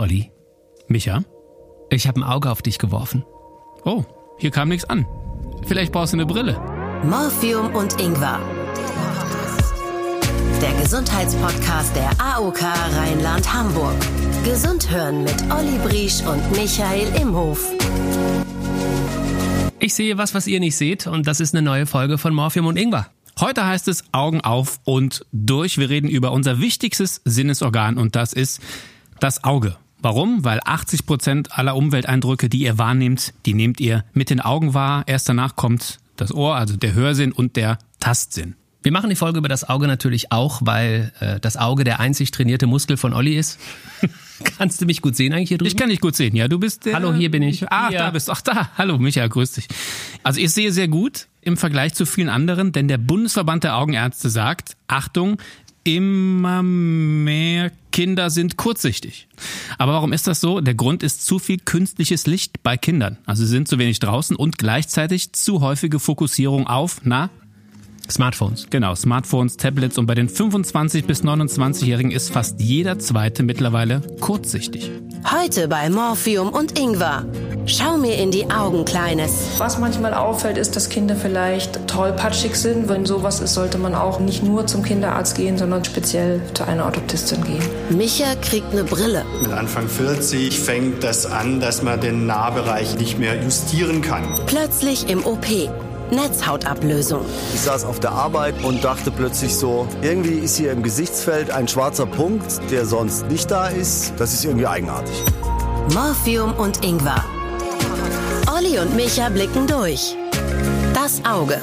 Olli, Micha? ich habe ein Auge auf dich geworfen. Oh, hier kam nichts an. Vielleicht brauchst du eine Brille. Morphium und Ingwer. Der Gesundheitspodcast der AOK Rheinland-Hamburg. Gesund hören mit Olli Briesch und Michael Imhof. Ich sehe was, was ihr nicht seht und das ist eine neue Folge von Morphium und Ingwer. Heute heißt es Augen auf und durch. Wir reden über unser wichtigstes Sinnesorgan und das ist das Auge. Warum? Weil 80 Prozent aller Umwelteindrücke, die ihr wahrnehmt, die nehmt ihr mit den Augen wahr. Erst danach kommt das Ohr, also der Hörsinn und der Tastsinn. Wir machen die Folge über das Auge natürlich auch, weil äh, das Auge der einzig trainierte Muskel von Olli ist. Kannst du mich gut sehen eigentlich hier drüben? Ich kann dich gut sehen, ja. Du bist der. Hallo, hier bin ich. Ah, Hier. da bist du. Ach, da. Hallo, Michael, grüß dich. Also ich sehe sehr gut im Vergleich zu vielen anderen, denn der Bundesverband der Augenärzte sagt, Achtung, immer mehr Kinder sind kurzsichtig. Aber warum ist das so? Der Grund ist zu viel künstliches Licht bei Kindern. Also sie sind zu wenig draußen und gleichzeitig zu häufige Fokussierung auf, na, Smartphones. Genau, Smartphones, Tablets und bei den 25 bis 29-Jährigen ist fast jeder zweite mittlerweile kurzsichtig. Heute bei Morphium und Ingwer. Schau mir in die Augen, Kleines. Was manchmal auffällt, ist, dass Kinder vielleicht tollpatschig sind. Wenn sowas ist, sollte man auch nicht nur zum Kinderarzt gehen, sondern speziell zu einer Orthoptistin gehen. Micha kriegt eine Brille. Mit Anfang 40 fängt das an, dass man den Nahbereich nicht mehr justieren kann. Plötzlich im OP. Netzhautablösung. Ich saß auf der Arbeit und dachte plötzlich so, irgendwie ist hier im Gesichtsfeld ein schwarzer Punkt, der sonst nicht da ist. Das ist irgendwie eigenartig. Morphium und Ingwer. Olli und Micha blicken durch. Das Auge.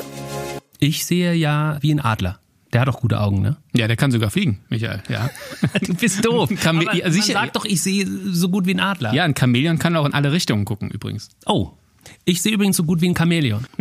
Ich sehe ja wie ein Adler. Der hat auch gute Augen, ne? Ja, der kann sogar fliegen, Michael. Ja, Du bist doof. Kann mir- Aber ja, sicher- man sagt doch, ich sehe so gut wie ein Adler. ja ein Chamäleon kann auch in alle Richtungen gucken übrigens. Oh, ich sehe übrigens so gut wie ein Chamäleon.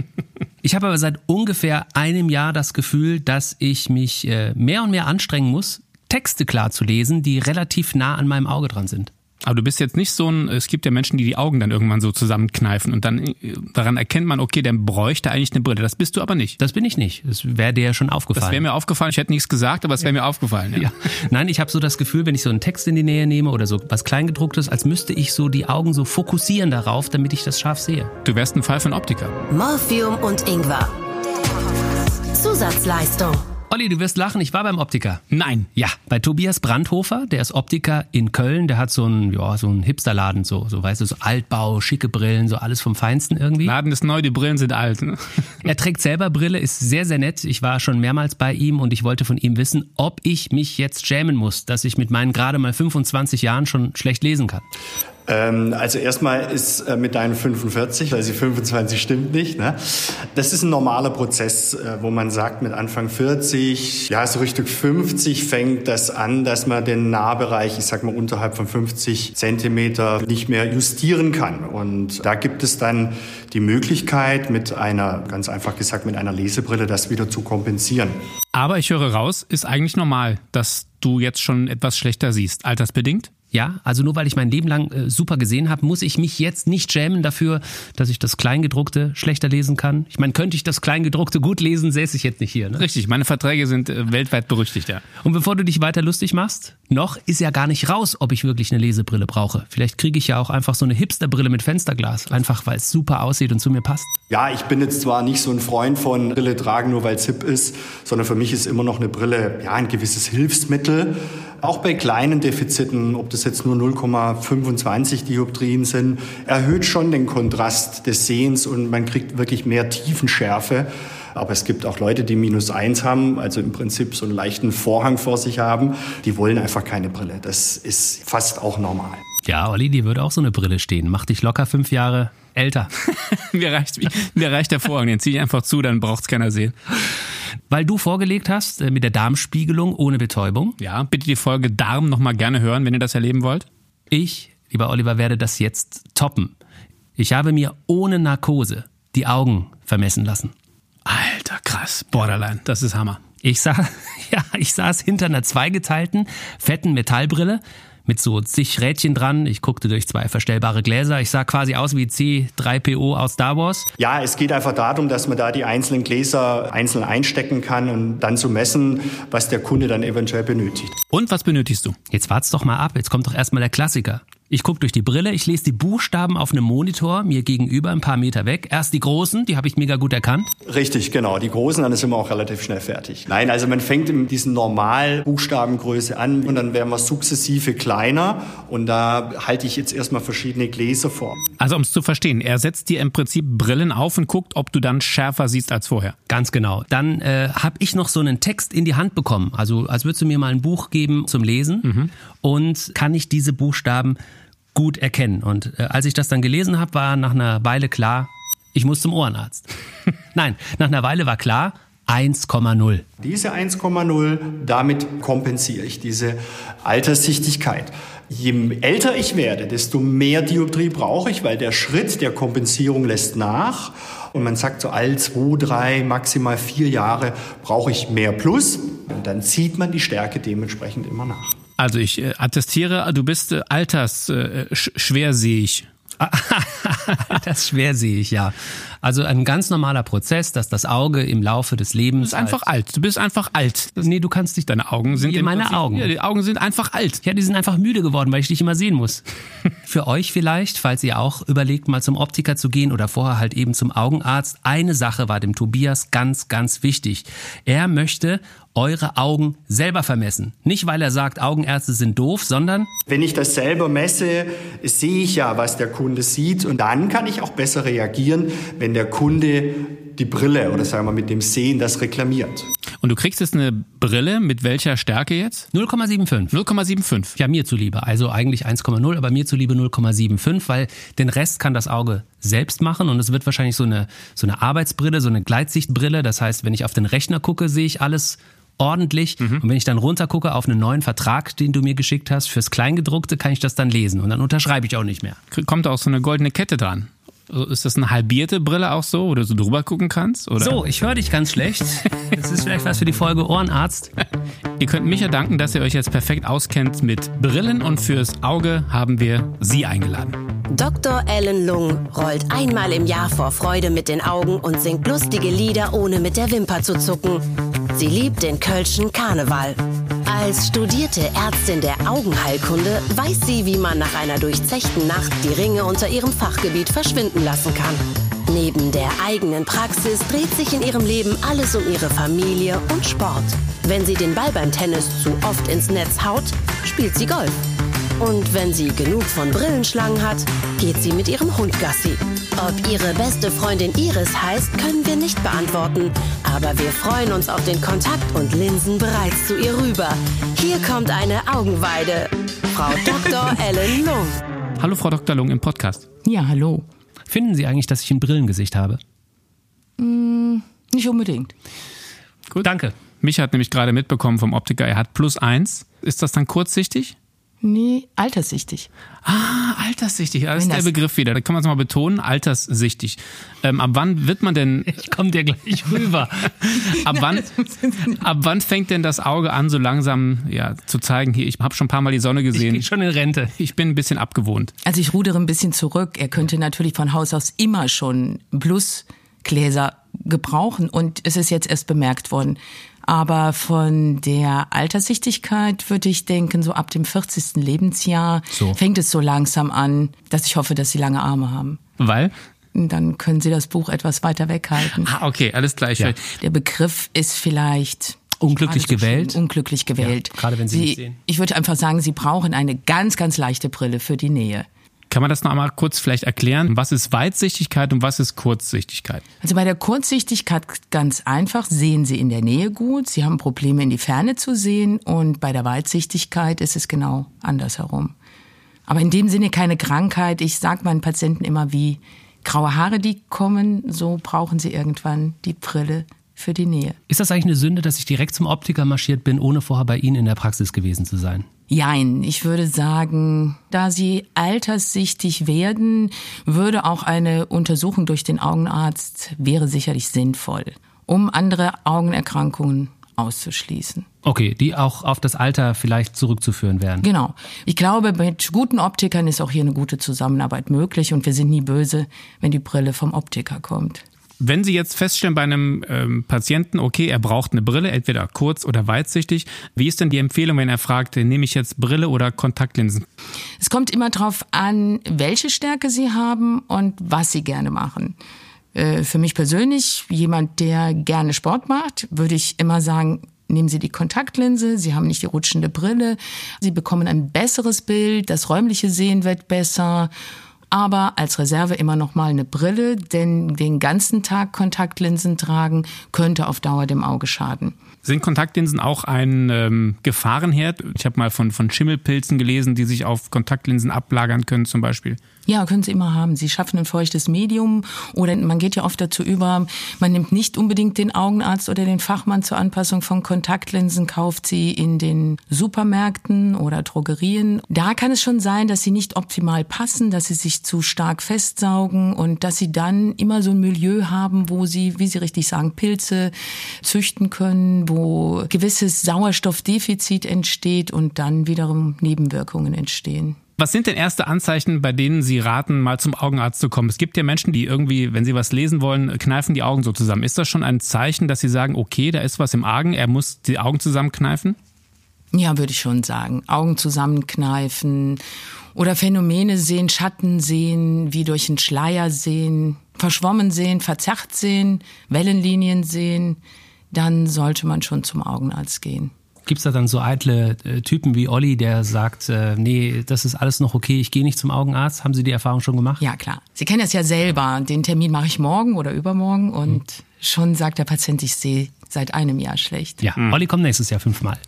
Ich habe aber seit ungefähr einem Jahr das Gefühl, dass ich mich äh, mehr und mehr anstrengen muss, Texte klar zu lesen, die relativ nah an meinem Auge dran sind. Aber du bist jetzt nicht so ein, es gibt ja Menschen, die die Augen dann irgendwann so zusammenkneifen und dann äh, daran erkennt man, okay, der bräuchte eigentlich eine Brille. Das bist du aber nicht. Das bin ich nicht. Das wäre dir ja schon aufgefallen. Das wäre mir aufgefallen. Ich hätte nichts gesagt, aber es wäre mir aufgefallen. Ja. ja. Nein, ich habe so das Gefühl, wenn ich so einen Text in die Nähe nehme oder so was Kleingedrucktes, als müsste ich so die Augen so fokussieren darauf, damit ich das scharf sehe. Du wärst ein Fall für einen Optiker. Morphium und Ingwer. Zusatzleistung. Olli, du wirst lachen, ich war beim Optiker. Nein. Ja, bei Tobias Brandhofer, der ist Optiker in Köln, der hat so einen, ja, so einen Hipsterladen, so, so weißt du, so Altbau, schicke Brillen, so alles vom Feinsten irgendwie. Laden ist neu, die Brillen sind alt. Ne? Er trägt selber Brille, ist sehr, sehr nett. Ich war schon mehrmals bei ihm und ich wollte von ihm wissen, ob ich mich jetzt schämen muss, dass ich mit meinen gerade mal 25 Jahren schon schlecht lesen kann. Ähm, also erstmal ist äh, mit deinen 45, weil sie 25 stimmt nicht. Ne? Das ist ein normaler Prozess, äh, wo man sagt, mit Anfang 40, ja, so Richtung 50 fängt das an, dass man den Nahbereich, ich sag mal unterhalb von 50 Zentimeter nicht mehr justieren kann. Und da gibt es dann die Möglichkeit, mit einer, ganz einfach gesagt, mit einer Lesebrille das wieder zu kompensieren. Aber ich höre raus, ist eigentlich normal, dass du jetzt schon etwas schlechter siehst. Altersbedingt? Ja, also nur weil ich mein Leben lang äh, super gesehen habe, muss ich mich jetzt nicht schämen dafür, dass ich das Kleingedruckte schlechter lesen kann. Ich meine, könnte ich das Kleingedruckte gut lesen, säße ich jetzt nicht hier. Ne? Richtig, meine Verträge sind äh, weltweit berüchtigt, ja. Und bevor du dich weiter lustig machst, noch ist ja gar nicht raus, ob ich wirklich eine Lesebrille brauche. Vielleicht kriege ich ja auch einfach so eine Hipsterbrille mit Fensterglas, einfach weil es super aussieht und zu mir passt. Ja, ich bin jetzt zwar nicht so ein Freund von Brille tragen, nur weil es hip ist, sondern für mich ist immer noch eine Brille ja ein gewisses Hilfsmittel. Auch bei kleinen Defiziten, ob das jetzt nur 0,25 Dioptrien sind, erhöht schon den Kontrast des Sehens und man kriegt wirklich mehr Tiefenschärfe. Aber es gibt auch Leute, die minus eins haben, also im Prinzip so einen leichten Vorhang vor sich haben. Die wollen einfach keine Brille. Das ist fast auch normal. Ja, Olli, dir würde auch so eine Brille stehen. Mach dich locker fünf Jahre älter. Mir reicht, mir reicht der Vorhang, den ziehe ich einfach zu, dann braucht's keiner sehen. Weil du vorgelegt hast äh, mit der Darmspiegelung ohne Betäubung. Ja, bitte die Folge Darm nochmal gerne hören, wenn ihr das erleben wollt. Ich, lieber Oliver, werde das jetzt toppen. Ich habe mir ohne Narkose die Augen vermessen lassen. Alter, krass. Borderline, das ist Hammer. Ich sah, ja, ich saß hinter einer zweigeteilten, fetten Metallbrille mit so zig Rädchen dran. Ich guckte durch zwei verstellbare Gläser. Ich sah quasi aus wie C3PO aus Star Wars. Ja, es geht einfach darum, dass man da die einzelnen Gläser einzeln einstecken kann und dann zu messen, was der Kunde dann eventuell benötigt. Und was benötigst du? Jetzt wart's doch mal ab. Jetzt kommt doch erstmal der Klassiker. Ich gucke durch die Brille, ich lese die Buchstaben auf einem Monitor mir gegenüber ein paar Meter weg. Erst die großen, die habe ich mega gut erkannt. Richtig, genau. Die großen, dann sind wir auch relativ schnell fertig. Nein, also man fängt in diesen Normal-Buchstabengröße an und dann werden wir sukzessive kleiner und da halte ich jetzt erstmal verschiedene Gläser vor. Also um es zu verstehen, er setzt dir im Prinzip Brillen auf und guckt, ob du dann schärfer siehst als vorher. Ganz genau. Dann äh, habe ich noch so einen Text in die Hand bekommen. Also als würdest du mir mal ein Buch geben zum Lesen mhm. und kann ich diese Buchstaben gut erkennen. Und äh, als ich das dann gelesen habe, war nach einer Weile klar, ich muss zum Ohrenarzt. Nein, nach einer Weile war klar, 1,0. Diese 1,0, damit kompensiere ich diese Alterssichtigkeit. Je älter ich werde, desto mehr Dioptrie brauche ich, weil der Schritt der Kompensierung lässt nach. Und man sagt so, all zwei, drei, maximal vier Jahre brauche ich mehr Plus. Und dann zieht man die Stärke dementsprechend immer nach. Also ich äh, attestiere, du bist äh, altersschwerseeig. Äh, das schwer sehe ich, ja. Also ein ganz normaler Prozess, dass das Auge im Laufe des Lebens. Du bist einfach alt. Du bist einfach alt. Das nee, du kannst nicht. Deine Augen sind. Meine Prinzip, Augen. Ja, die Augen sind einfach alt. Ja, die sind einfach müde geworden, weil ich dich immer sehen muss. Für euch vielleicht, falls ihr auch überlegt, mal zum Optiker zu gehen oder vorher halt eben zum Augenarzt. Eine Sache war dem Tobias ganz, ganz wichtig. Er möchte eure Augen selber vermessen. Nicht, weil er sagt, Augenärzte sind doof, sondern... Wenn ich das selber messe, sehe ich ja, was der Kunde sieht und dann kann ich auch besser reagieren, wenn der Kunde die Brille oder sagen wir mit dem Sehen das reklamiert. Und du kriegst jetzt eine Brille mit welcher Stärke jetzt? 0,75. 0,75. Ja, mir zuliebe. Also eigentlich 1,0, aber mir zuliebe 0,75, weil den Rest kann das Auge selbst machen und es wird wahrscheinlich so eine, so eine Arbeitsbrille, so eine Gleitsichtbrille. Das heißt, wenn ich auf den Rechner gucke, sehe ich alles ordentlich. Mhm. Und wenn ich dann runtergucke auf einen neuen Vertrag, den du mir geschickt hast, fürs Kleingedruckte, kann ich das dann lesen. Und dann unterschreibe ich auch nicht mehr. Kommt auch so eine goldene Kette dran. Ist das eine halbierte Brille auch so, wo du so drüber gucken kannst? Oder? So, ich höre dich ganz schlecht. Das ist vielleicht was für die Folge Ohrenarzt. ihr könnt Micha danken, dass ihr euch jetzt perfekt auskennt mit Brillen und fürs Auge haben wir Sie eingeladen. Dr. Ellen Lung rollt einmal im Jahr vor Freude mit den Augen und singt lustige Lieder, ohne mit der Wimper zu zucken. Sie liebt den Kölschen Karneval. Als studierte Ärztin der Augenheilkunde weiß sie, wie man nach einer durchzechten Nacht die Ringe unter ihrem Fachgebiet verschwinden lassen kann. Neben der eigenen Praxis dreht sich in ihrem Leben alles um ihre Familie und Sport. Wenn sie den Ball beim Tennis zu oft ins Netz haut, spielt sie Golf. Und wenn sie genug von Brillenschlangen hat, geht sie mit ihrem Hund Gassi. Ob ihre beste Freundin Iris heißt, können wir nicht beantworten. Aber wir freuen uns auf den Kontakt und linsen bereits zu ihr rüber. Hier kommt eine Augenweide. Frau Dr. Ellen Lung. Hallo Frau Dr. Lung im Podcast. Ja, hallo. Finden Sie eigentlich, dass ich ein Brillengesicht habe? Mm, nicht unbedingt. Gut. Danke. Mich hat nämlich gerade mitbekommen vom Optiker, er hat plus eins. Ist das dann kurzsichtig? Nee, alterssichtig. Ah, alterssichtig, das ist der das- Begriff wieder. Da kann man es mal betonen, alterssichtig. Ähm, ab wann wird man denn, Ich komme dir gleich rüber. ab wann, ab wann fängt denn das Auge an, so langsam ja, zu zeigen, hier, ich habe schon ein paar Mal die Sonne Ich gesehen. gehe schon in Rente. Ich bin ein bisschen abgewohnt. Also ich rudere ein bisschen zurück. Er könnte natürlich von Haus aus immer schon Plusgläser gebrauchen und es ist jetzt erst bemerkt worden. Aber von der Alterssichtigkeit würde ich denken, so ab dem 40. Lebensjahr So. fängt es so langsam an, dass ich hoffe, dass sie lange Arme haben. Weil? Dann können sie das Buch etwas weiter weghalten. Ah, okay, alles gleich. Ja. Der Begriff ist vielleicht Unglücklich so gewählt? schlimm, Unglücklich gewählt. Ja, gerade wenn Sie nicht sehen. Ich würde einfach sagen, Sie brauchen eine ganz, ganz leichte Brille für die Nähe. Kann man das noch einmal kurz vielleicht erklären? Was ist Weitsichtigkeit und was ist Kurzsichtigkeit? Also bei der Kurzsichtigkeit ganz einfach, sehen Sie in der Nähe gut, Sie haben Probleme in die Ferne zu sehen und bei der Weitsichtigkeit ist es genau andersherum. Aber in dem Sinne keine Krankheit. Ich sage meinen Patienten immer, wie graue Haare, die kommen, so brauchen sie irgendwann die Brille für die Nähe. Ist das eigentlich eine Sünde, dass ich direkt zum Optiker marschiert bin, ohne vorher bei Ihnen in der Praxis gewesen zu sein? Jein, ich würde sagen, da sie alterssichtig werden, würde auch eine Untersuchung durch den Augenarzt wäre sicherlich sinnvoll, um andere Augenerkrankungen auszuschließen. Okay, die auch auf das Alter vielleicht zurückzuführen wären. Genau. Ich glaube, mit guten Optikern ist auch hier eine gute Zusammenarbeit möglich und wir sind nie böse, wenn die Brille vom Optiker kommt. Wenn Sie jetzt feststellen bei einem ähm, Patienten, okay, er braucht eine Brille, entweder kurz- oder weitsichtig, wie ist denn die Empfehlung, wenn er fragt, nehme ich jetzt Brille oder Kontaktlinsen? Es kommt immer darauf an, welche Stärke Sie haben und was Sie gerne machen. Äh, für mich persönlich, jemand, der gerne Sport macht, würde ich immer sagen, nehmen Sie die Kontaktlinse, Sie haben nicht die rutschende Brille, Sie bekommen ein besseres Bild, das räumliche Sehen wird besser aber als Reserve immer noch mal eine Brille, denn den ganzen Tag Kontaktlinsen tragen könnte auf Dauer dem Auge schaden. Sind Kontaktlinsen auch ein ähm, Gefahrenherd? Ich habe mal von, von Schimmelpilzen gelesen, die sich auf Kontaktlinsen ablagern können zum Beispiel. Ja, können Sie immer haben. Sie schaffen ein feuchtes Medium oder man geht ja oft dazu über, man nimmt nicht unbedingt den Augenarzt oder den Fachmann zur Anpassung von Kontaktlinsen, kauft sie in den Supermärkten oder Drogerien. Da kann es schon sein, dass sie nicht optimal passen, dass sie sich zu stark festsaugen und dass sie dann immer so ein Milieu haben, wo sie, wie Sie richtig sagen, Pilze züchten können, wo gewisses Sauerstoffdefizit entsteht und dann wiederum Nebenwirkungen entstehen. Was sind denn erste Anzeichen, bei denen Sie raten, mal zum Augenarzt zu kommen? Es gibt ja Menschen, die irgendwie, wenn sie was lesen wollen, kneifen die Augen so zusammen. Ist das schon ein Zeichen, dass Sie sagen, okay, da ist was im Argen, er muss die Augen zusammenkneifen? Ja, würde ich schon sagen. Augen zusammenkneifen oder Phänomene sehen, Schatten sehen, wie durch einen Schleier sehen, verschwommen sehen, verzerrt sehen, Wellenlinien sehen, dann sollte man schon zum Augenarzt gehen. Gibt es da dann so eitle äh, Typen wie Olli, der sagt, äh, nee, das ist alles noch okay, ich gehe nicht zum Augenarzt? Haben Sie die Erfahrung schon gemacht? Ja, klar. Sie kennen das ja selber. Den Termin mache ich morgen oder übermorgen und hm. schon sagt der Patient, ich sehe seit einem Jahr schlecht. Ja, mhm. Olli kommt nächstes Jahr fünfmal.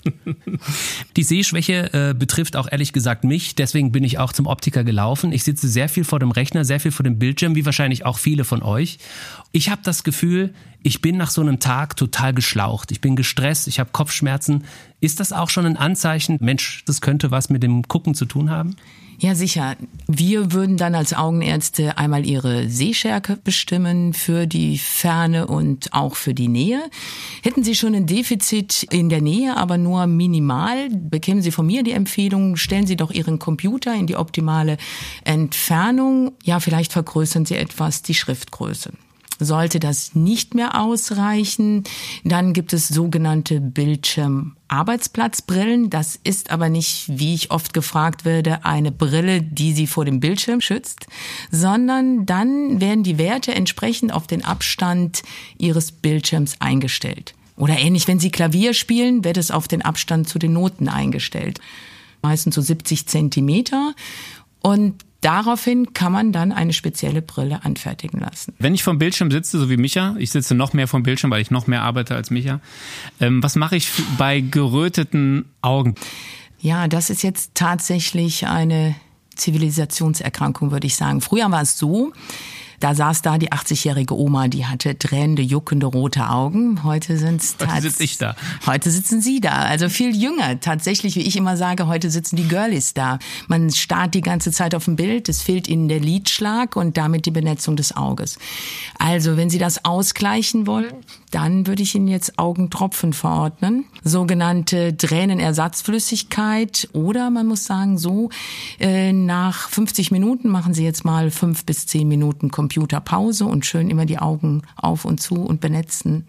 Die Sehschwäche äh, betrifft auch ehrlich gesagt mich, deswegen bin ich auch zum Optiker gelaufen. Ich sitze sehr viel vor dem Rechner, sehr viel vor dem Bildschirm, wie wahrscheinlich auch viele von euch. Ich habe das Gefühl, ich bin nach so einem Tag total geschlaucht. Ich bin gestresst, ich habe Kopfschmerzen. Ist das auch schon ein Anzeichen, Mensch, das könnte was mit dem Gucken zu tun haben? Ja, sicher. Wir würden dann als Augenärzte einmal ihre Sehstärke bestimmen für die Ferne und auch für die Nähe. Hätten Sie schon ein Defizit in der Nähe, aber nur minimal, bekämen Sie von mir die Empfehlung, stellen Sie doch Ihren Computer in die optimale Entfernung. Ja, vielleicht vergrößern Sie etwas die Schriftgröße. Sollte das nicht mehr ausreichen, dann gibt es sogenannte Bildschirmarbeitsplatzbrillen. Das ist aber nicht, wie ich oft gefragt werde, eine Brille, die Sie vor dem Bildschirm schützt, sondern dann werden die Werte entsprechend auf den Abstand Ihres Bildschirms eingestellt. Oder ähnlich, wenn Sie Klavier spielen, wird es auf den Abstand zu den Noten eingestellt. Meistens so 70 Zentimeter. Und Daraufhin kann man dann eine spezielle Brille anfertigen lassen. Wenn ich vom Bildschirm sitze, so wie Micha, ich sitze noch mehr vom Bildschirm, weil ich noch mehr arbeite als Micha, ähm, was mache ich bei geröteten Augen? Ja, das ist jetzt tatsächlich eine Zivilisationserkrankung, würde ich sagen. Früher war es so, da saß da die 80-jährige Oma, die hatte tränende, juckende rote Augen. Heute sind's Heute sitze ich da. Heute sitzen Sie da. Also viel jünger. Tatsächlich, wie ich immer sage, heute sitzen die Girlies da. Man starrt die ganze Zeit auf dem Bild. Es fehlt Ihnen der Lidschlag und damit die Benetzung des Auges. Also, wenn Sie das ausgleichen wollen, dann würde ich Ihnen jetzt Augentropfen verordnen. Sogenannte Tränenersatzflüssigkeit. Oder man muss sagen, so, äh, nach 50 Minuten machen Sie jetzt mal fünf bis zehn Minuten Computerpause und schön immer die Augen auf und zu und benetzen.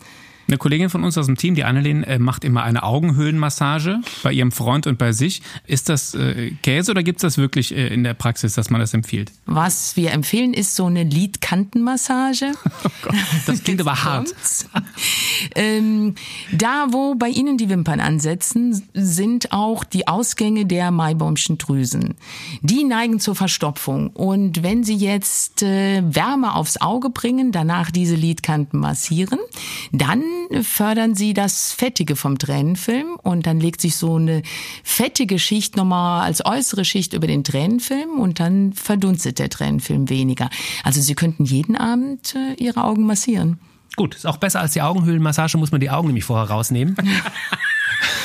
Eine Kollegin von uns aus dem Team, die Annelien, äh, macht immer eine Augenhöhlenmassage bei ihrem Freund und bei sich. Ist das äh, Käse oder gibt es das wirklich äh, in der Praxis, dass man das empfiehlt? Was wir empfehlen, ist so eine Lidkantenmassage. Oh Gott, das klingt aber hart. ähm, da, wo bei Ihnen die Wimpern ansetzen, sind auch die Ausgänge der Maibaumschen Drüsen. Die neigen zur Verstopfung. Und wenn Sie jetzt äh, Wärme aufs Auge bringen, danach diese Lidkanten massieren, dann fördern sie das Fettige vom Tränenfilm und dann legt sich so eine fettige Schicht nochmal als äußere Schicht über den Tränenfilm und dann verdunstet der Tränenfilm weniger. Also Sie könnten jeden Abend äh, Ihre Augen massieren. Gut, ist auch besser als die Augenhöhlenmassage, muss man die Augen nämlich vorher rausnehmen.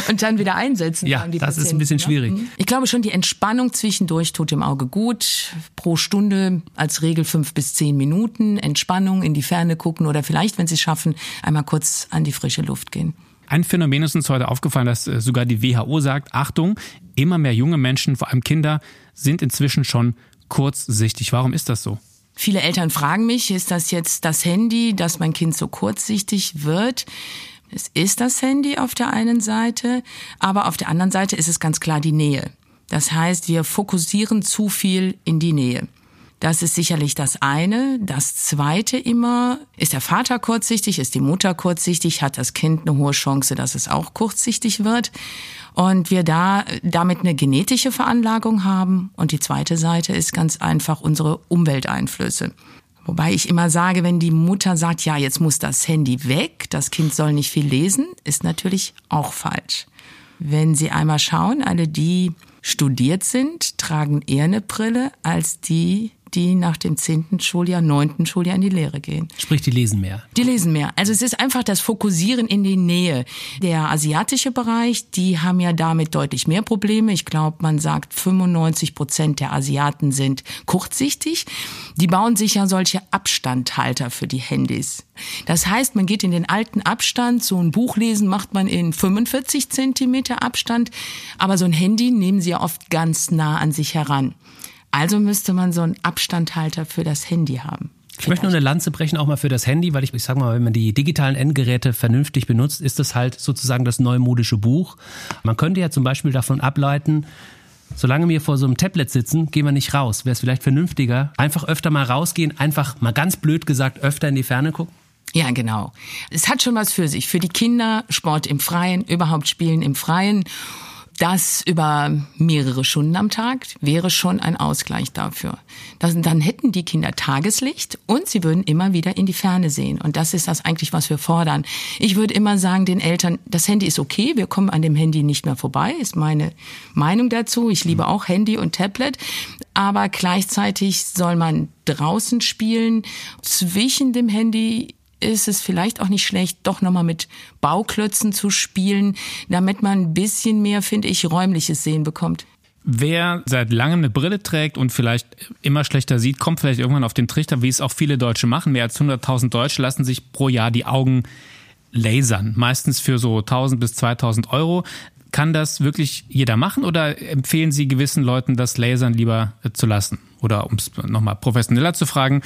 und dann wieder einsetzen. Ja, das Patienten, ist ein bisschen ne? schwierig. Mhm. Ich glaube schon, die Entspannung zwischendurch tut dem Auge gut. Pro Stunde als Regel fünf bis zehn Minuten Entspannung, in die Ferne gucken oder vielleicht, wenn Sie es schaffen, einmal kurz an die frische Luft gehen. Ein Phänomen ist uns heute aufgefallen, dass äh, sogar die WHO sagt, Achtung, immer mehr junge Menschen, vor allem Kinder, sind inzwischen schon kurzsichtig. Warum ist das so? Viele Eltern fragen mich, ist das jetzt das Handy, dass mein Kind so kurzsichtig wird? Es ist das Handy auf der einen Seite, aber auf der anderen Seite ist es ganz klar die Nähe. Das heißt, wir fokussieren zu viel in die Nähe. Das ist sicherlich das eine. Das zweite immer, ist der Vater kurzsichtig, ist die Mutter kurzsichtig, hat das Kind eine hohe Chance, dass es auch kurzsichtig wird. Und wir da damit eine genetische Veranlagung haben. Und die zweite Seite ist ganz einfach unsere Umwelteinflüsse. Wobei ich immer sage, wenn die Mutter sagt, ja, jetzt muss das Handy weg, das Kind soll nicht viel lesen, ist natürlich auch falsch. Wenn Sie einmal schauen, alle die studiert sind, tragen eher eine Brille als die, die nach dem zehnten Schuljahr, neunten Schuljahr in die Lehre gehen. Sprich, die lesen mehr. Die lesen mehr. Also es ist einfach das Fokussieren in die Nähe. Der asiatische Bereich, die haben ja damit deutlich mehr Probleme. Ich glaube, man sagt 95 Prozent der Asiaten sind kurzsichtig. Die bauen sich ja solche Abstandhalter für die Handys. Das heißt, man geht in den alten Abstand. So ein Buch lesen macht man in 45 Zentimeter Abstand. Aber so ein Handy nehmen sie ja oft ganz nah an sich heran. Also müsste man so einen Abstandhalter für das Handy haben. Ich möchte nur eine Lanze brechen, auch mal für das Handy, weil ich, ich sage mal, wenn man die digitalen Endgeräte vernünftig benutzt, ist das halt sozusagen das neumodische Buch. Man könnte ja zum Beispiel davon ableiten, solange wir vor so einem Tablet sitzen, gehen wir nicht raus. Wäre es vielleicht vernünftiger, einfach öfter mal rausgehen, einfach mal ganz blöd gesagt öfter in die Ferne gucken? Ja, genau. Es hat schon was für sich. Für die Kinder, Sport im Freien, überhaupt Spielen im Freien. Das über mehrere Stunden am Tag wäre schon ein Ausgleich dafür. Das, dann hätten die Kinder Tageslicht und sie würden immer wieder in die Ferne sehen. Und das ist das eigentlich, was wir fordern. Ich würde immer sagen den Eltern, das Handy ist okay, wir kommen an dem Handy nicht mehr vorbei, ist meine Meinung dazu. Ich liebe auch Handy und Tablet. Aber gleichzeitig soll man draußen spielen. Zwischen dem Handy ist es vielleicht auch nicht schlecht, doch nochmal mit Bauklötzen zu spielen, damit man ein bisschen mehr, finde ich, räumliches Sehen bekommt. Wer seit langem eine Brille trägt und vielleicht immer schlechter sieht, kommt vielleicht irgendwann auf den Trichter, wie es auch viele Deutsche machen. Mehr als 100.000 Deutsche lassen sich pro Jahr die Augen lasern, meistens für so 1000 bis 2000 Euro. Kann das wirklich jeder machen oder empfehlen Sie gewissen Leuten, das Lasern lieber zu lassen? Oder um es nochmal professioneller zu fragen,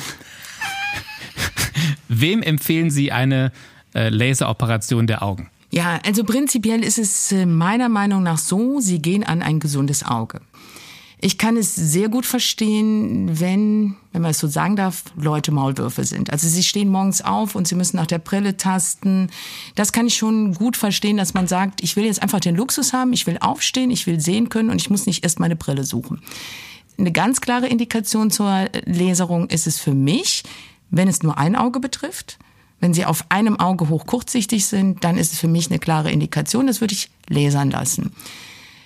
Wem empfehlen Sie eine äh, Laseroperation der Augen? Ja, also prinzipiell ist es äh, meiner Meinung nach so, Sie gehen an ein gesundes Auge. Ich kann es sehr gut verstehen, wenn, wenn man es so sagen darf, Leute Maulwürfe sind. Also sie stehen morgens auf und sie müssen nach der Brille tasten. Das kann ich schon gut verstehen, dass man sagt, ich will jetzt einfach den Luxus haben, ich will aufstehen, ich will sehen können und ich muss nicht erst meine Brille suchen. Eine ganz klare Indikation zur Laserung ist es für mich, wenn es nur ein Auge betrifft, wenn Sie auf einem Auge hoch kurzsichtig sind, dann ist es für mich eine klare Indikation. Das würde ich lasern lassen.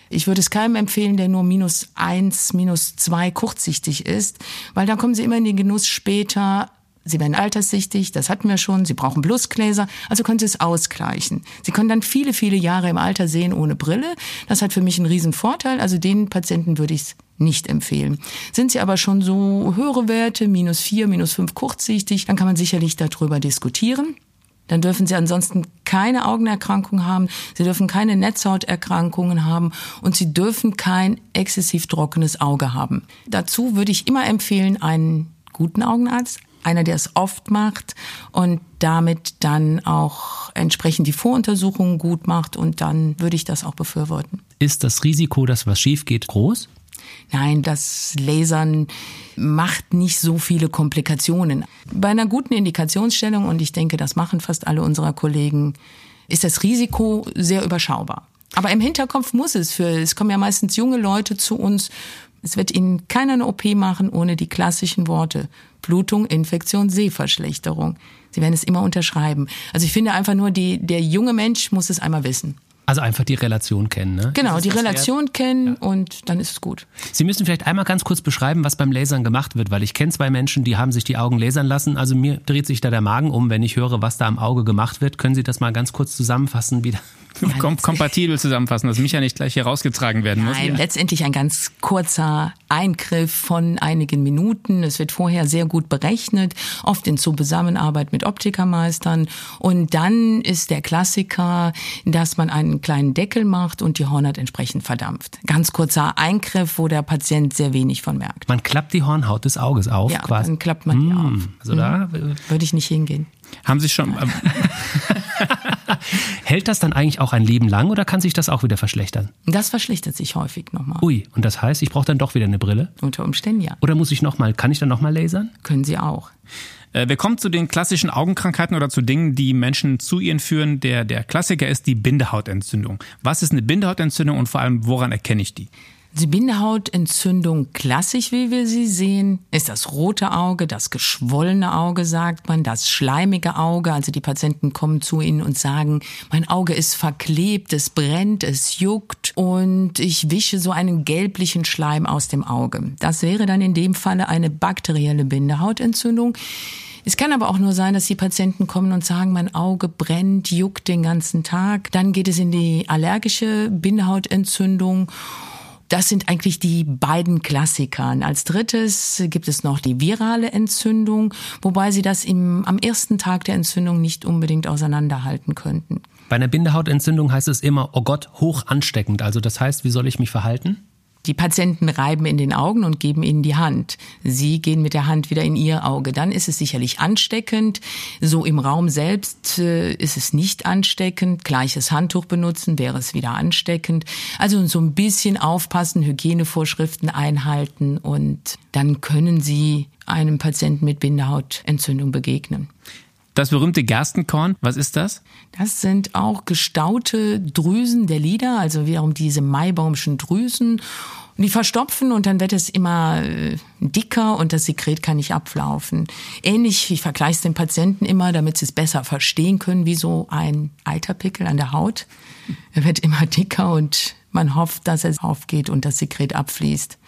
Ich würde es keinem empfehlen, der nur minus eins, minus zwei kurzsichtig ist, weil dann kommen Sie immer in den Genuss später, Sie werden alterssichtig, das hatten wir schon. Sie brauchen Blusgläser, also können Sie es ausgleichen. Sie können dann viele, viele Jahre im Alter sehen ohne Brille. Das hat für mich einen riesen Vorteil. Also den Patienten würde ich es nicht empfehlen. Sind Sie aber schon so höhere Werte, minus vier, minus fünf kurzsichtig, dann kann man sicherlich darüber diskutieren. Dann dürfen Sie ansonsten keine Augenerkrankung haben, Sie dürfen keine Netzhauterkrankungen haben und Sie dürfen kein exzessiv trockenes Auge haben. Dazu würde ich immer empfehlen, einen guten Augenarzt, einer, der es oft macht und damit dann auch entsprechend die Voruntersuchungen gut macht und dann würde ich das auch befürworten. Ist das Risiko, dass was schief geht, groß? Nein, das Lasern macht nicht so viele Komplikationen. Bei einer guten Indikationsstellung, und ich denke, das machen fast alle unserer Kollegen, ist das Risiko sehr überschaubar. Aber im Hinterkopf muss es für, es kommen ja meistens junge Leute zu uns, es wird ihnen keiner eine OP machen ohne die klassischen Worte Blutung, Infektion, Sehverschlechterung. Sie werden es immer unterschreiben. Also ich finde einfach nur, die, der junge Mensch muss es einmal wissen. Also einfach die Relation kennen, ne? Genau, die Relation wert? kennen ja. und dann ist es gut. Sie müssen vielleicht einmal ganz kurz beschreiben, was beim Lasern gemacht wird, weil ich kenne zwei Menschen, die haben sich die Augen lasern lassen. Also mir dreht sich da der Magen um, wenn ich höre, was da am Auge gemacht wird. Können Sie das mal ganz kurz zusammenfassen, wie, kom kompatibel zusammenfassen, dass Micha nicht gleich hier rausgetragen werden muss. Nein, letztendlich ein ganz kurzer Eingriff von einigen Minuten. Es wird vorher sehr gut berechnet, oft in Zusammenarbeit mit Optikermeistern. Und dann ist der Klassiker, dass man einen kleinen Deckel macht und die Hornhaut entsprechend verdampft. Ganz kurzer Eingriff, wo der Patient sehr wenig von merkt. Man klappt die Hornhaut des Auges auf Ja, quasi. dann klappt man die auf. Also da Würde ich nicht hingehen. Haben Sie schon, ähm, hält das dann eigentlich auch ein Leben lang oder kann sich das auch wieder verschlechtern? Das verschlechtert sich häufig nochmal. Ui, und das heißt, ich brauche dann doch wieder eine Brille? Unter Umständen ja. Oder muss ich nochmal, kann ich dann nochmal lasern? Können Sie auch. äh, wir kommen zu den klassischen Augenkrankheiten oder zu Dingen, die Menschen zu ihnen führen. Der, der Klassiker ist die Bindehautentzündung. Was ist eine Bindehautentzündung und vor allem, woran erkenne ich die? Die Bindehautentzündung klassisch, wie wir sie sehen, ist das rote Auge, das geschwollene Auge, sagt man, das schleimige Auge. Also die Patienten kommen zu Ihnen und sagen, mein Auge ist verklebt, es brennt, es juckt und ich wische so einen gelblichen Schleim aus dem Auge. Das wäre dann in dem Falle eine bakterielle Bindehautentzündung. Es kann aber auch nur sein, dass die Patienten kommen und sagen, mein Auge brennt, juckt den ganzen Tag. Dann geht es in die allergische Bindehautentzündung. Das sind eigentlich die beiden Klassiker. Als drittes gibt es noch die virale Entzündung, wobei sie das im, am ersten Tag der Entzündung nicht unbedingt auseinanderhalten könnten. Bei einer Bindehautentzündung heißt es immer, oh Gott, hoch ansteckend. Also das heißt, wie soll ich mich verhalten? Die Patienten reiben in den Augen und geben ihnen die Hand. Sie gehen mit der Hand wieder in ihr Auge. Dann ist es sicherlich ansteckend. So im Raum selbst äh, ist es nicht ansteckend. Gleiches Handtuch benutzen wäre es wieder ansteckend. Also so ein bisschen aufpassen, Hygienevorschriften einhalten und dann können Sie einem Patienten mit Bindehautentzündung begegnen. Das berühmte Gerstenkorn, was ist das? Das sind auch gestaute Drüsen der Lider, also wiederum diese Maibaumschen Drüsen. Und die verstopfen und dann wird es immer äh, dicker und das Sekret kann nicht ablaufen. Ähnlich, ich vergleiche es den Patienten immer, damit sie es besser verstehen können, wie so ein Eiterpickel an der Haut. Er wird immer dicker und man hofft, dass es aufgeht und das Sekret abfließt.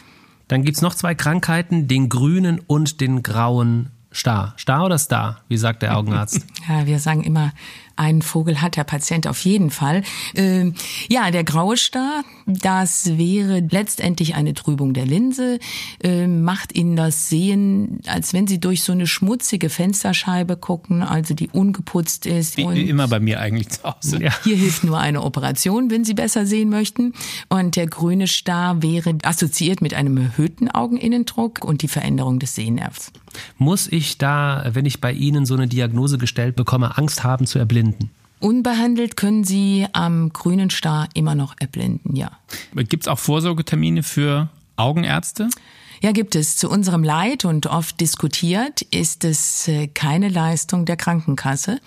Dann gibt's noch zwei Krankheiten, den grünen und den grauen Star. Star oder Star? Wie sagt der Augenarzt? Ja, wir sagen immer, einen Vogel hat der Patient auf jeden Fall. Ähm, ja, der graue Star, das wäre letztendlich eine Trübung der Linse, ähm, macht Ihnen das Sehen, als wenn Sie durch so eine schmutzige Fensterscheibe gucken, also die ungeputzt ist. Wie Und immer bei mir eigentlich zu Hause. Ja. hier hilft nur eine Operation, wenn Sie besser sehen möchten. Und der grüne Star wäre assoziiert mit einem erhöhten Augeninnendruck und die Veränderung des Sehnervs. Muss ich da, wenn ich bei Ihnen so eine Diagnose gestellt bekomme, Angst haben zu erblinden? Unbehandelt können Sie am grünen Star immer noch erblinden, ja. Gibt es auch Vorsorgetermine für Augenärzte? Ja, gibt es. Zu unserem Leid und oft diskutiert ist es äh, keine Leistung der Krankenkasse.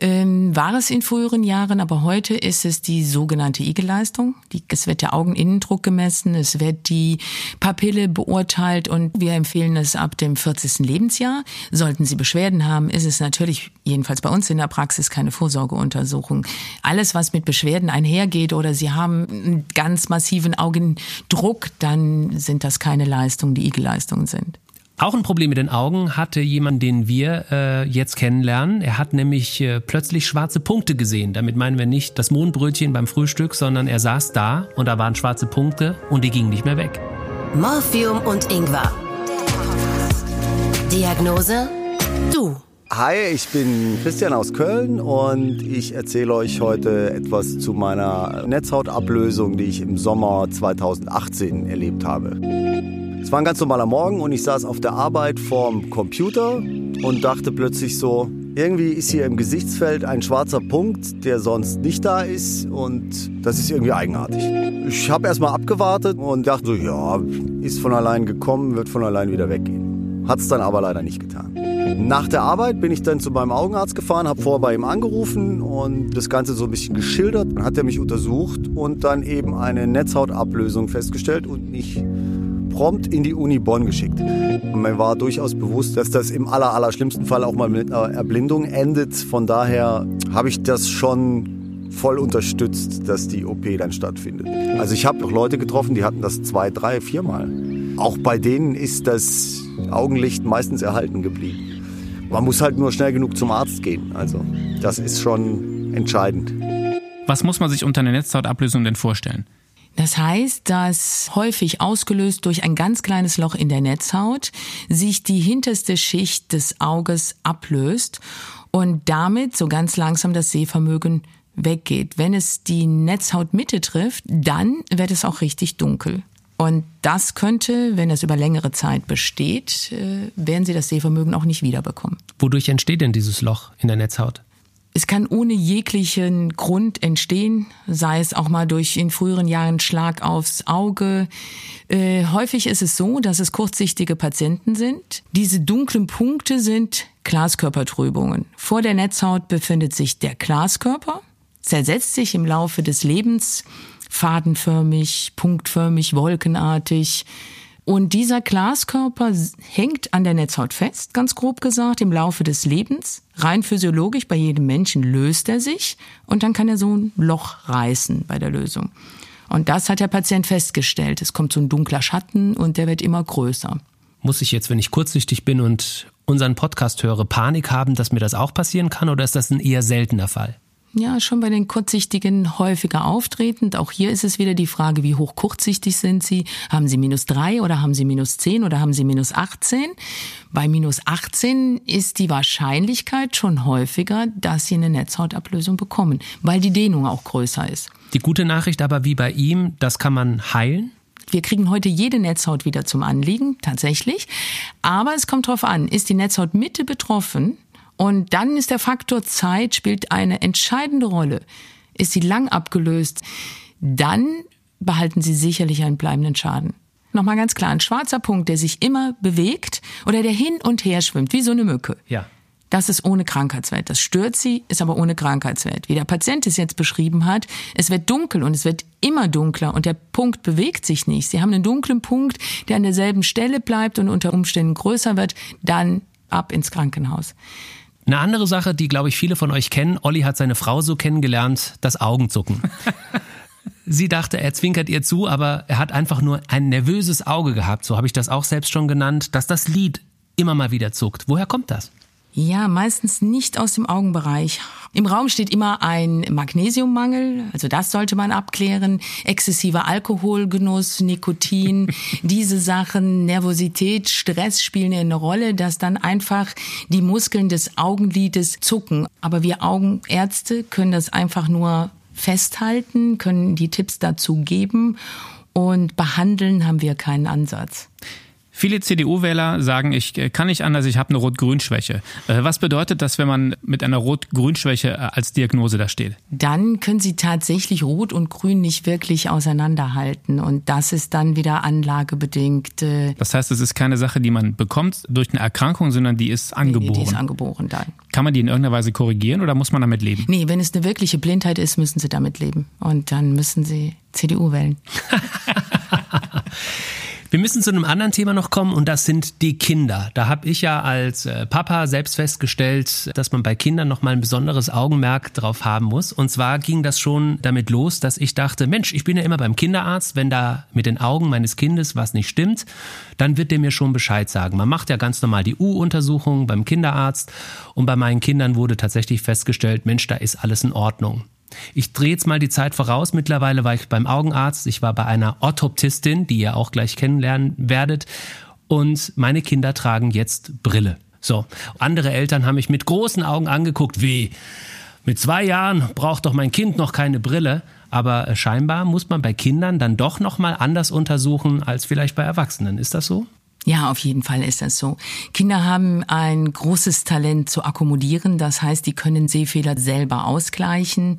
Ähm, war es in früheren Jahren, aber heute ist es die sogenannte Igelleistung. Die, es wird der Augeninnendruck gemessen, es wird die Papille beurteilt und wir empfehlen es ab dem 40. Lebensjahr. Sollten Sie Beschwerden haben, ist es natürlich, jedenfalls bei uns in der Praxis, keine Vorsorgeuntersuchung. Alles, was mit Beschwerden einhergeht oder Sie haben einen ganz massiven Augendruck, dann sind das keine Leistungen, die Igelleistungen sind. Auch ein Problem mit den Augen hatte jemand, den wir äh, jetzt kennenlernen. Er hat nämlich äh, plötzlich schwarze Punkte gesehen. Damit meinen wir nicht das Mondbrötchen beim Frühstück, sondern er saß da und da waren schwarze Punkte und die gingen nicht mehr weg. Morphium und Ingwer. Diagnose? Du. Hi, ich bin Christian aus Köln und ich erzähle euch heute etwas zu meiner Netzhautablösung, die ich im Sommer 2018 erlebt habe. Es war ein ganz normaler Morgen und ich saß auf der Arbeit vorm Computer und dachte plötzlich so, irgendwie ist hier im Gesichtsfeld ein schwarzer Punkt, der sonst nicht da ist und das ist irgendwie eigenartig. Ich habe erstmal abgewartet und dachte so, ja, ist von allein gekommen, wird von allein wieder weggehen. Hat es dann aber leider nicht getan. Nach der Arbeit bin ich dann zu meinem Augenarzt gefahren, habe vorher bei ihm angerufen und das Ganze so ein bisschen geschildert. Dann hat er mich untersucht und dann eben eine Netzhautablösung festgestellt und mich prompt in die Uni Bonn geschickt. Und mir war durchaus bewusst, dass das im aller, aller schlimmsten Fall auch mal mit einer Erblindung endet. Von daher habe ich das schon voll unterstützt, dass die OP dann stattfindet. Also ich habe noch Leute getroffen, die hatten das zwei, drei, viermal. Auch bei denen ist das Augenlicht meistens erhalten geblieben. Man muss halt nur schnell genug zum Arzt gehen. Also das ist schon entscheidend. Was muss man sich unter einer Netzhautablösung denn vorstellen? Das heißt, dass häufig ausgelöst durch ein ganz kleines Loch in der Netzhaut sich die hinterste Schicht des Auges ablöst und damit so ganz langsam das Sehvermögen weggeht. Wenn es die Netzhautmitte trifft, dann wird es auch richtig dunkel. Und das könnte, wenn es über längere Zeit besteht, äh, werden Sie das Sehvermögen auch nicht wiederbekommen. Wodurch entsteht denn dieses Loch in der Netzhaut? Es kann ohne jeglichen Grund entstehen, sei es auch mal durch in früheren Jahren Schlag aufs Auge. Äh, häufig ist es so, dass es kurzsichtige Patienten sind. Diese dunklen Punkte sind Glaskörpertrübungen. Vor der Netzhaut befindet sich der Glaskörper, zersetzt sich im Laufe des Lebens fadenförmig, punktförmig, wolkenartig. Und dieser Glaskörper hängt an der Netzhaut fest, ganz grob gesagt, im Laufe des Lebens. Rein physiologisch bei jedem Menschen löst er sich und dann kann er so ein Loch reißen bei der Lösung. Und das hat der Patient festgestellt. Es kommt so ein dunkler Schatten und der wird immer größer. Muss ich jetzt, wenn ich kurzsichtig bin und unseren Podcast höre, Panik haben, dass mir das auch passieren kann oder ist das ein eher seltener Fall? Ja, schon bei den Kurzsichtigen häufiger auftretend. Auch hier ist es wieder die Frage, wie hoch kurzsichtig sind Sie? Haben Sie minus drei oder haben Sie minus zehn oder haben Sie minus 18? Bei minus 18 ist die Wahrscheinlichkeit schon häufiger, dass Sie eine Netzhautablösung bekommen, weil die Dehnung auch größer ist. Die gute Nachricht aber wie bei ihm, das kann man heilen? Wir kriegen heute jede Netzhaut wieder zum Anliegen, tatsächlich. Aber es kommt darauf an, ist die Netzhautmitte betroffen, und dann ist der Faktor Zeit spielt eine entscheidende Rolle. Ist sie lang abgelöst, dann behalten sie sicherlich einen bleibenden Schaden. Nochmal ganz klar, ein schwarzer Punkt, der sich immer bewegt oder der hin und her schwimmt, wie so eine Mücke. Ja. Das ist ohne Krankheitswert. Das stört sie, ist aber ohne Krankheitswert. Wie der Patient es jetzt beschrieben hat, es wird dunkel und es wird immer dunkler und der Punkt bewegt sich nicht. Sie haben einen dunklen Punkt, der an derselben Stelle bleibt und unter Umständen größer wird, dann ab ins Krankenhaus. Eine andere Sache, die, glaube ich, viele von euch kennen, Olli hat seine Frau so kennengelernt, das Augenzucken. Sie dachte, er zwinkert ihr zu, aber er hat einfach nur ein nervöses Auge gehabt, so habe ich das auch selbst schon genannt, dass das Lied immer mal wieder zuckt. Woher kommt das? Ja, meistens nicht aus dem Augenbereich. Im Raum steht immer ein Magnesiummangel, also das sollte man abklären. Exzessiver Alkoholgenuss, Nikotin, diese Sachen, Nervosität, Stress spielen eine Rolle, dass dann einfach die Muskeln des Augenlides zucken. Aber wir Augenärzte können das einfach nur festhalten, können die Tipps dazu geben und behandeln haben wir keinen Ansatz. Viele CDU-Wähler sagen, ich äh, kann nicht anders, ich habe eine Rot-Grün-Schwäche. Äh, was bedeutet das, wenn man mit einer Rot-Grün-Schwäche äh, als Diagnose da steht? Dann können Sie tatsächlich Rot und Grün nicht wirklich auseinanderhalten. Und das ist dann wieder anlagebedingt. Das heißt, es ist keine Sache, die man bekommt durch eine Erkrankung, sondern die ist angeboren. Nee, die ist angeboren dann. Kann man die in irgendeiner Weise korrigieren oder muss man damit leben? Nee, wenn es eine wirkliche Blindheit ist, müssen Sie damit leben. Und dann müssen Sie CDU wählen. Wir müssen zu einem anderen Thema noch kommen und das sind die Kinder. Da habe ich ja als äh, Papa selbst festgestellt, dass man bei Kindern noch mal ein besonderes Augenmerk drauf haben muss. Und zwar ging das schon damit los, dass ich dachte, Mensch, ich bin ja immer beim Kinderarzt, wenn da mit den Augen meines Kindes was nicht stimmt, dann wird der mir schon Bescheid sagen. Man macht ja ganz normal die U-Untersuchung beim Kinderarzt und bei meinen Kindern wurde tatsächlich festgestellt, Mensch, da ist alles in Ordnung. Ich drehe jetzt mal die Zeit voraus. Mittlerweile war ich beim Augenarzt. Ich war bei einer Orthoptistin, die ihr auch gleich kennenlernen werdet. Und meine Kinder tragen jetzt Brille. So. Andere Eltern haben mich mit großen Augen angeguckt. Wie? Mit zwei Jahren braucht doch mein Kind noch keine Brille. Aber äh, scheinbar muss man bei Kindern dann doch noch mal anders untersuchen als vielleicht bei Erwachsenen. Ist das so? Ja, auf jeden Fall ist das so. Kinder haben ein großes Talent zu akkommodieren. Das heißt, die können Sehfehler selber ausgleichen.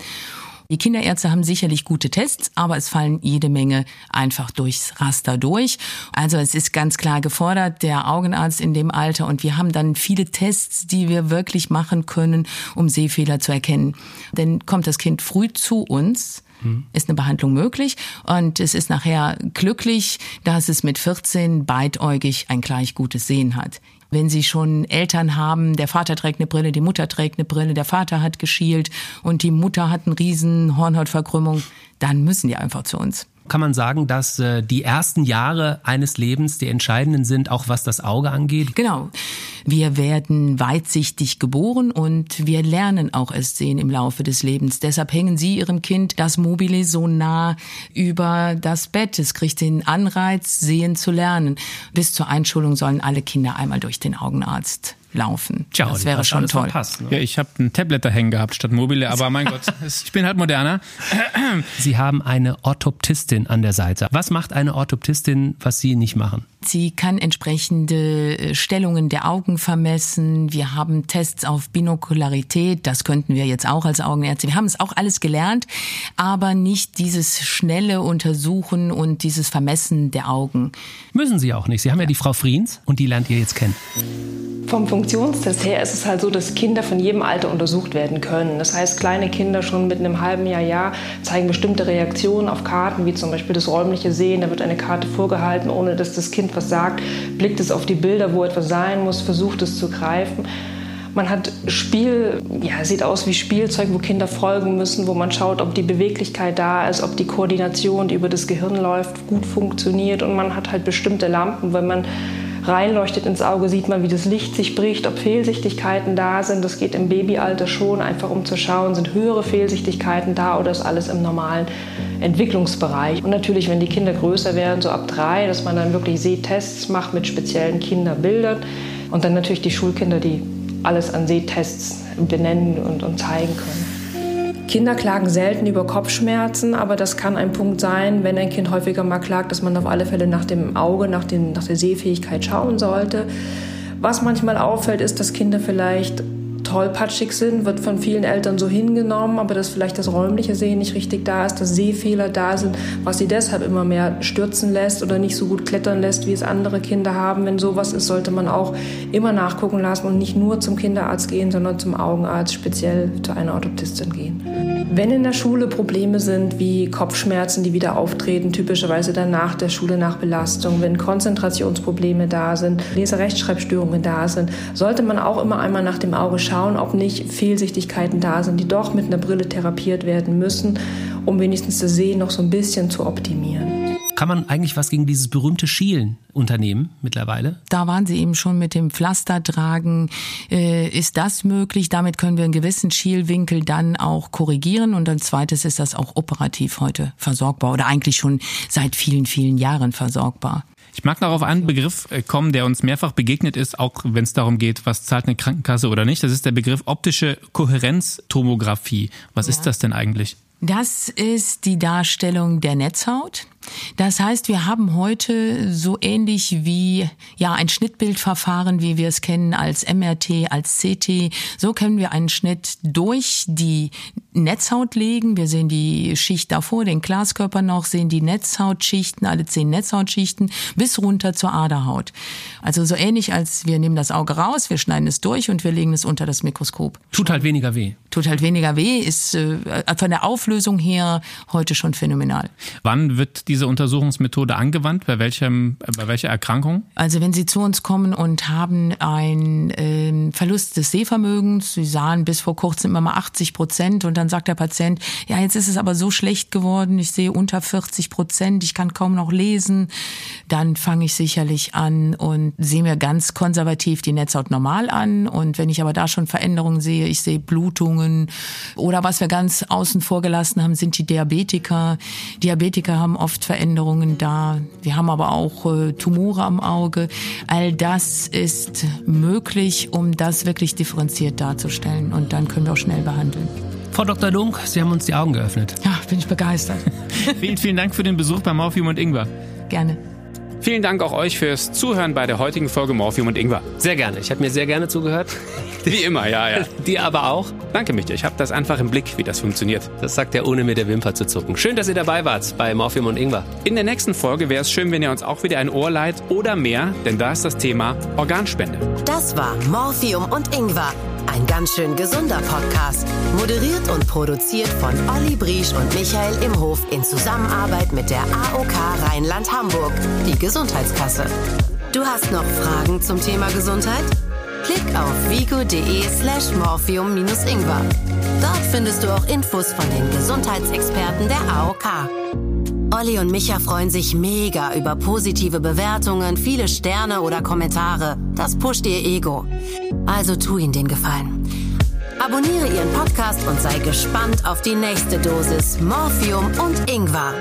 Die Kinderärzte haben sicherlich gute Tests, aber es fallen jede Menge einfach durchs Raster durch. Also es ist ganz klar gefordert, der Augenarzt in dem Alter und wir haben dann viele Tests, die wir wirklich machen können, um Sehfehler zu erkennen. Denn kommt das Kind früh zu uns, ist eine Behandlung möglich und es ist nachher glücklich, dass es mit 14 beidäugig ein gleich gutes Sehen hat. Wenn Sie schon Eltern haben, der Vater trägt eine Brille, die Mutter trägt eine Brille, der Vater hat geschielt und die Mutter hat eine riesen Hornhautverkrümmung, dann müssen die einfach zu uns kann man sagen, dass äh, die ersten Jahre eines Lebens die entscheidenden sind, auch was das Auge angeht? Genau. Wir werden weitsichtig geboren und wir lernen auch erst sehen im Laufe des Lebens. Deshalb hängen Sie Ihrem Kind das Mobile so nah über das Bett. Es kriegt den Anreiz, sehen zu lernen. Bis zur Einschulung sollen alle Kinder einmal durch den Augenarzt laufen. Tja, das wäre schon toll. Verpasst, ne? Ja, ich habe ein Tablet da hängen gehabt statt mobile, aber mein Gott, ich bin halt moderner. Sie haben eine Orthoptistin an der Seite. Was macht eine Orthoptistin, was Sie nicht machen? Sie kann entsprechende äh, Stellungen der Augen vermessen. Wir haben Tests auf Binokularität. Das könnten wir jetzt auch als Augenärzte. Wir haben es auch alles gelernt, aber nicht dieses schnelle Untersuchen und dieses Vermessen der Augen. Müssen Sie auch nicht. Sie haben ja die Frau Friens und die lernt ihr jetzt kennen. Vom Funktionstest her ist es halt so, dass Kinder von jedem Alter untersucht werden können. Das heißt, kleine Kinder schon mit einem halben Jahr, Jahr zeigen bestimmte Reaktionen auf Karten, wie zum Beispiel das räumliche Sehen. Da wird eine Karte vorgehalten, ohne dass das Kind was sagt, blickt es auf die Bilder, wo etwas sein muss, versucht es zu greifen. Man hat Spiel, ja, sieht aus wie Spielzeug, wo Kinder folgen müssen, wo man schaut, ob die Beweglichkeit da ist, ob die Koordination, die über das Gehirn läuft, gut funktioniert. Und man hat halt bestimmte Lampen, wenn man reinleuchtet ins Auge, sieht man, wie das Licht sich bricht, ob Fehlsichtigkeiten da sind. Das geht im Babyalter schon, einfach um zu schauen, sind höhere Fehlsichtigkeiten da oder ist alles im normalen Entwicklungsbereich. Und natürlich, wenn die Kinder größer werden, so ab drei, dass man dann wirklich Sehtests macht mit speziellen Kinderbildern. Und dann natürlich die Schulkinder, die alles an Sehtests benennen und, und zeigen können. Kinder klagen selten über Kopfschmerzen, aber das kann ein Punkt sein, wenn ein Kind häufiger mal klagt, dass man auf alle Fälle nach dem Auge, nach, den, nach der Sehfähigkeit schauen sollte. Was manchmal auffällt, ist, dass Kinder vielleicht tollpatschig sind, wird von vielen Eltern so hingenommen, aber dass vielleicht das räumliche Sehen nicht richtig da ist, dass Sehfehler da sind, was sie deshalb immer mehr stürzen lässt oder nicht so gut klettern lässt, wie es andere Kinder haben. Wenn sowas ist, sollte man auch immer nachgucken lassen und nicht nur zum Kinderarzt gehen, sondern zum Augenarzt, speziell zu einer Orthoptistin gehen. Wenn in der Schule Probleme sind wie Kopfschmerzen, die wieder auftreten, typischerweise dann nach der Schule nach Belastung, wenn Konzentrationsprobleme da sind, Leserechtschreibstörungen da sind, sollte man auch immer einmal nach dem Auge schauen, ob nicht Fehlsichtigkeiten da sind, die doch mit einer Brille therapiert werden müssen, um wenigstens das Sehen noch so ein bisschen zu optimieren. Kann man eigentlich was gegen dieses berühmte Schielen unternehmen mittlerweile? Da waren Sie eben schon mit dem Pflastertragen. Äh, ist das möglich? Damit können wir einen gewissen Schielwinkel dann auch korrigieren. Und als zweites ist das auch operativ heute versorgbar oder eigentlich schon seit vielen, vielen Jahren versorgbar. Ich mag noch auf einen Begriff äh, kommen, der uns mehrfach begegnet ist, auch wenn es darum geht, was zahlt eine Krankenkasse oder nicht. Das ist der Begriff optische Kohärenztomographie. Was ja. ist das denn eigentlich? Das ist die Darstellung der Netzhaut. Das heißt, wir haben heute so ähnlich wie ja ein Schnittbildverfahren, wie wir es kennen als MRT, als CT, so können wir einen Schnitt durch die Netzhaut legen. Wir sehen die Schicht davor, den Glaskörper noch, sehen die Netzhautschichten, alle zehn Netzhautschichten bis runter zur Aderhaut. Also so ähnlich als wir nehmen das Auge raus, wir schneiden es durch und wir legen es unter das Mikroskop. Tut halt weniger weh. Tut halt weniger weh, ist äh, von der Auflösung her heute schon phänomenal. Wann wird diese Untersuchungsmethode angewandt? Bei welchem, bei welcher Erkrankung? Also wenn Sie zu uns kommen und haben einen äh, Verlust des Sehvermögens, Sie sahen bis vor kurzem immer mal 80 Prozent und dann sagt der Patient, ja, jetzt ist es aber so schlecht geworden, ich sehe unter 40 Prozent, ich kann kaum noch lesen, dann fange ich sicherlich an und sehe mir ganz konservativ die Netzhaut normal an. Und wenn ich aber da schon Veränderungen sehe, ich sehe Blutungen oder was wir ganz außen vor gelassen haben, sind die Diabetiker. Diabetiker haben oft Veränderungen da. Wir haben aber auch äh, Tumore am Auge. All das ist möglich, um das wirklich differenziert darzustellen. Und dann können wir auch schnell behandeln. Frau Dr. Dunk, Sie haben uns die Augen geöffnet. Ja, bin ich begeistert. vielen, vielen Dank für den Besuch bei Morphium und Ingwer. Gerne. Vielen Dank auch euch fürs Zuhören bei der heutigen Folge Morphium und Ingwer. Sehr gerne. Ich habe mir sehr gerne zugehört. Wie immer, ja, ja. Dir aber auch. Danke, Michael. Ich habe das einfach im Blick, wie das funktioniert. Das sagt er, ohne mit der Wimper zu zucken. Schön, dass ihr dabei wart bei Morphium und Ingwer. In der nächsten Folge wäre es schön, wenn ihr uns auch wieder ein Ohr leiht oder mehr, denn da ist das Thema Organspende. Das war Morphium und Ingwer ein ganz schön gesunder Podcast. Moderiert und produziert von Olli Briesch und Michael Imhof in Zusammenarbeit mit der AOK Rheinland-Hamburg, die Gesundheitskasse. Du hast noch Fragen zum Thema Gesundheit? Klick auf vigo.de slash morphium-ingwer. Dort findest du auch Infos von den Gesundheitsexperten der AOK. Olli und Micha freuen sich mega über positive Bewertungen, viele Sterne oder Kommentare. Das pusht ihr Ego. Also tu ihnen den Gefallen. Abonniere ihren Podcast und sei gespannt auf die nächste Dosis Morphium und Ingwer.